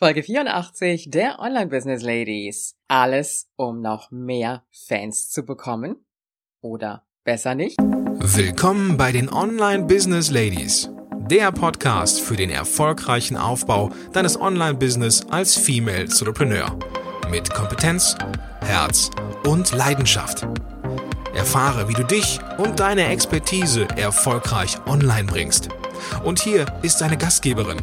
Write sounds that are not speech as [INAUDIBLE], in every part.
Folge 84 der Online Business Ladies. Alles, um noch mehr Fans zu bekommen? Oder besser nicht? Willkommen bei den Online Business Ladies. Der Podcast für den erfolgreichen Aufbau deines Online-Business als Female Entrepreneur. Mit Kompetenz, Herz und Leidenschaft. Erfahre, wie du dich und deine Expertise erfolgreich online bringst. Und hier ist deine Gastgeberin,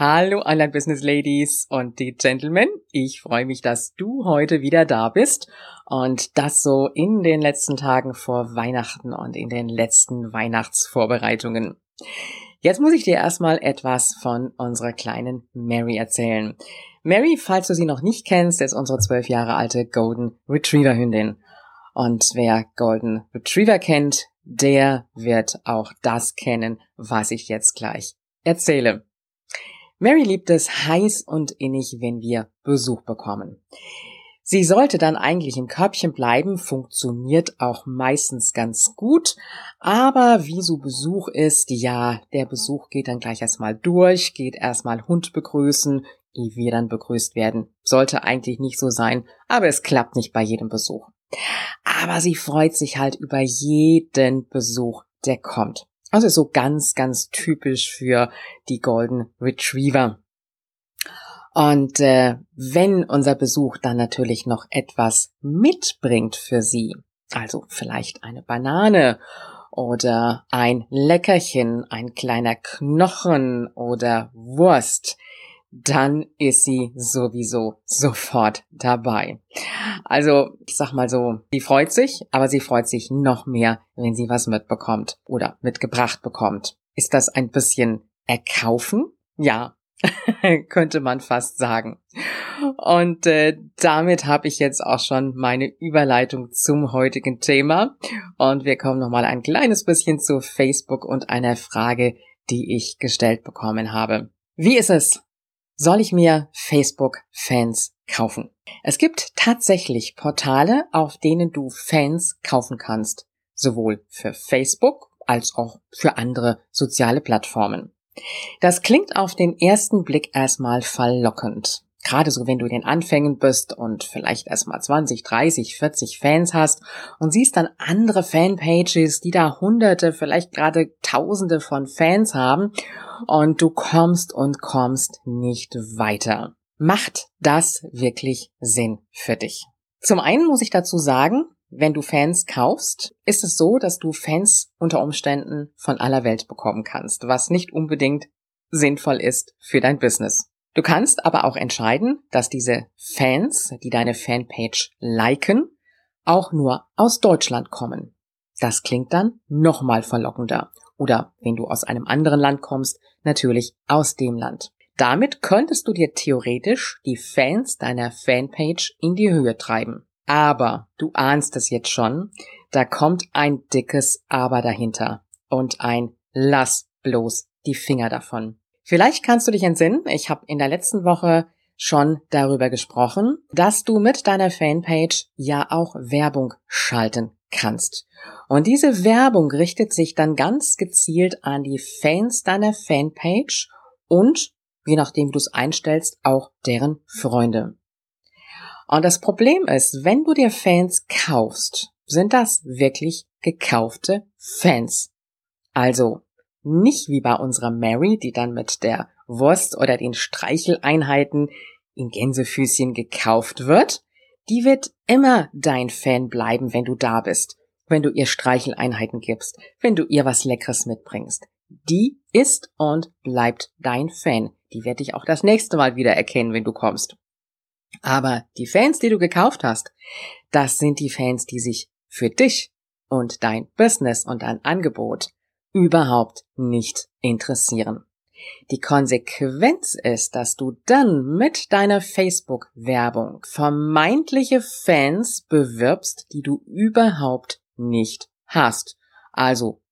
Hallo Online Business Ladies und die Gentlemen. Ich freue mich, dass du heute wieder da bist und das so in den letzten Tagen vor Weihnachten und in den letzten Weihnachtsvorbereitungen. Jetzt muss ich dir erstmal etwas von unserer kleinen Mary erzählen. Mary, falls du sie noch nicht kennst, ist unsere zwölf Jahre alte Golden Retriever Hündin. Und wer Golden Retriever kennt, der wird auch das kennen, was ich jetzt gleich erzähle. Mary liebt es heiß und innig, wenn wir Besuch bekommen. Sie sollte dann eigentlich im Körbchen bleiben, funktioniert auch meistens ganz gut, aber wie so Besuch ist, ja, der Besuch geht dann gleich erstmal durch, geht erstmal Hund begrüßen, ehe wir dann begrüßt werden. Sollte eigentlich nicht so sein, aber es klappt nicht bei jedem Besuch. Aber sie freut sich halt über jeden Besuch, der kommt. Also so ganz, ganz typisch für die Golden Retriever. Und äh, wenn unser Besuch dann natürlich noch etwas mitbringt für Sie, also vielleicht eine Banane oder ein Leckerchen, ein kleiner Knochen oder Wurst, dann ist sie sowieso sofort dabei. Also, ich sag mal so, sie freut sich, aber sie freut sich noch mehr, wenn sie was mitbekommt oder mitgebracht bekommt. Ist das ein bisschen erkaufen? Ja, [LAUGHS] könnte man fast sagen. Und äh, damit habe ich jetzt auch schon meine Überleitung zum heutigen Thema. Und wir kommen nochmal ein kleines bisschen zu Facebook und einer Frage, die ich gestellt bekommen habe. Wie ist es soll ich mir Facebook-Fans kaufen? Es gibt tatsächlich Portale, auf denen du Fans kaufen kannst, sowohl für Facebook als auch für andere soziale Plattformen. Das klingt auf den ersten Blick erstmal verlockend. Gerade so, wenn du in den Anfängen bist und vielleicht erstmal 20, 30, 40 Fans hast und siehst dann andere Fanpages, die da hunderte, vielleicht gerade tausende von Fans haben und du kommst und kommst nicht weiter. Macht das wirklich Sinn für dich? Zum einen muss ich dazu sagen, wenn du Fans kaufst, ist es so, dass du Fans unter Umständen von aller Welt bekommen kannst, was nicht unbedingt sinnvoll ist für dein Business. Du kannst aber auch entscheiden, dass diese Fans, die deine Fanpage liken, auch nur aus Deutschland kommen. Das klingt dann nochmal verlockender. Oder wenn du aus einem anderen Land kommst, natürlich aus dem Land. Damit könntest du dir theoretisch die Fans deiner Fanpage in die Höhe treiben. Aber du ahnst es jetzt schon, da kommt ein dickes Aber dahinter und ein Lass bloß die Finger davon. Vielleicht kannst du dich entsinnen, ich habe in der letzten Woche schon darüber gesprochen, dass du mit deiner Fanpage ja auch Werbung schalten kannst. Und diese Werbung richtet sich dann ganz gezielt an die Fans deiner Fanpage und, je nachdem du es einstellst, auch deren Freunde. Und das Problem ist, wenn du dir Fans kaufst, sind das wirklich gekaufte Fans. Also nicht wie bei unserer Mary, die dann mit der Wurst oder den Streicheleinheiten in Gänsefüßchen gekauft wird. Die wird immer dein Fan bleiben, wenn du da bist, wenn du ihr Streicheleinheiten gibst, wenn du ihr was Leckeres mitbringst. Die ist und bleibt dein Fan. Die wird dich auch das nächste Mal wieder erkennen, wenn du kommst. Aber die Fans, die du gekauft hast, das sind die Fans, die sich für dich und dein Business und dein Angebot überhaupt nicht interessieren. Die Konsequenz ist, dass du dann mit deiner Facebook-Werbung vermeintliche Fans bewirbst, die du überhaupt nicht hast. Also,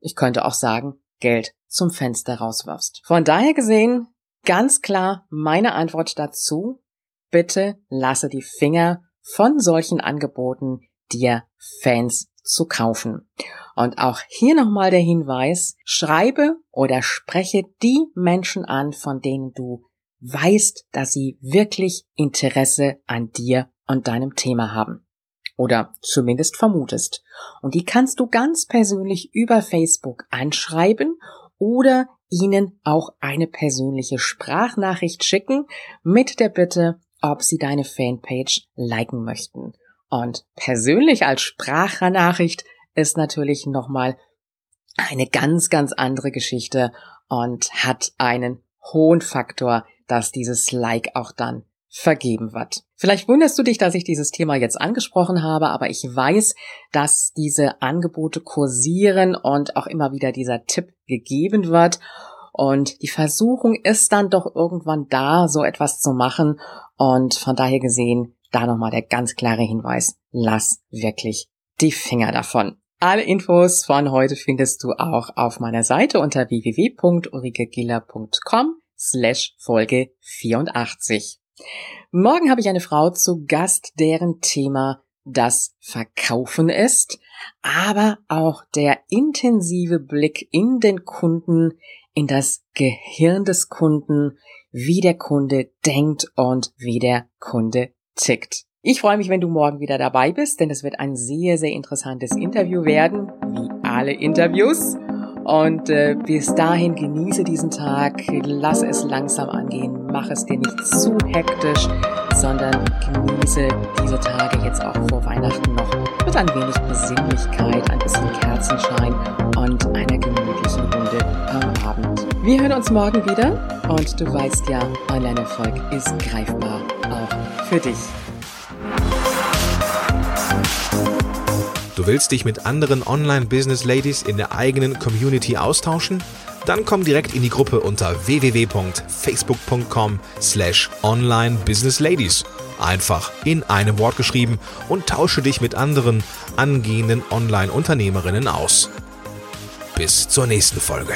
ich könnte auch sagen, Geld zum Fenster rauswirfst. Von daher gesehen, ganz klar meine Antwort dazu, bitte lasse die Finger von solchen Angeboten, dir Fans zu kaufen. Und auch hier nochmal der Hinweis, schreibe oder spreche die Menschen an, von denen du weißt, dass sie wirklich Interesse an dir und deinem Thema haben. Oder zumindest vermutest. Und die kannst du ganz persönlich über Facebook anschreiben oder ihnen auch eine persönliche Sprachnachricht schicken mit der Bitte, ob sie deine Fanpage liken möchten. Und persönlich als Sprachnachricht ist natürlich nochmal eine ganz, ganz andere Geschichte und hat einen hohen Faktor, dass dieses Like auch dann vergeben wird. Vielleicht wunderst du dich, dass ich dieses Thema jetzt angesprochen habe, aber ich weiß, dass diese Angebote kursieren und auch immer wieder dieser Tipp gegeben wird. Und die Versuchung ist dann doch irgendwann da, so etwas zu machen. Und von daher gesehen da nochmal der ganz klare Hinweis, lass wirklich die Finger davon. Alle Infos von heute findest du auch auf meiner Seite unter www.ulrikegiller.com slash Folge 84. Morgen habe ich eine Frau zu Gast, deren Thema das Verkaufen ist, aber auch der intensive Blick in den Kunden, in das Gehirn des Kunden, wie der Kunde denkt und wie der Kunde tickt. Ich freue mich, wenn du morgen wieder dabei bist, denn es wird ein sehr, sehr interessantes Interview werden, wie alle Interviews. Und äh, bis dahin genieße diesen Tag, lass es langsam angehen, mach es dir nicht zu hektisch, sondern genieße diese Tage jetzt auch vor Weihnachten noch mit ein wenig Besinnlichkeit, ein bisschen Kerzenschein und einer gemütlichen Runde am Abend. Wir hören uns morgen wieder und du weißt ja, Online-Erfolg ist greifbar, für dich. Du willst dich mit anderen Online-Business-Ladies in der eigenen Community austauschen? Dann komm direkt in die Gruppe unter www.facebook.com slash online-business-ladies. Einfach in einem Wort geschrieben und tausche dich mit anderen angehenden Online-Unternehmerinnen aus. Bis zur nächsten Folge.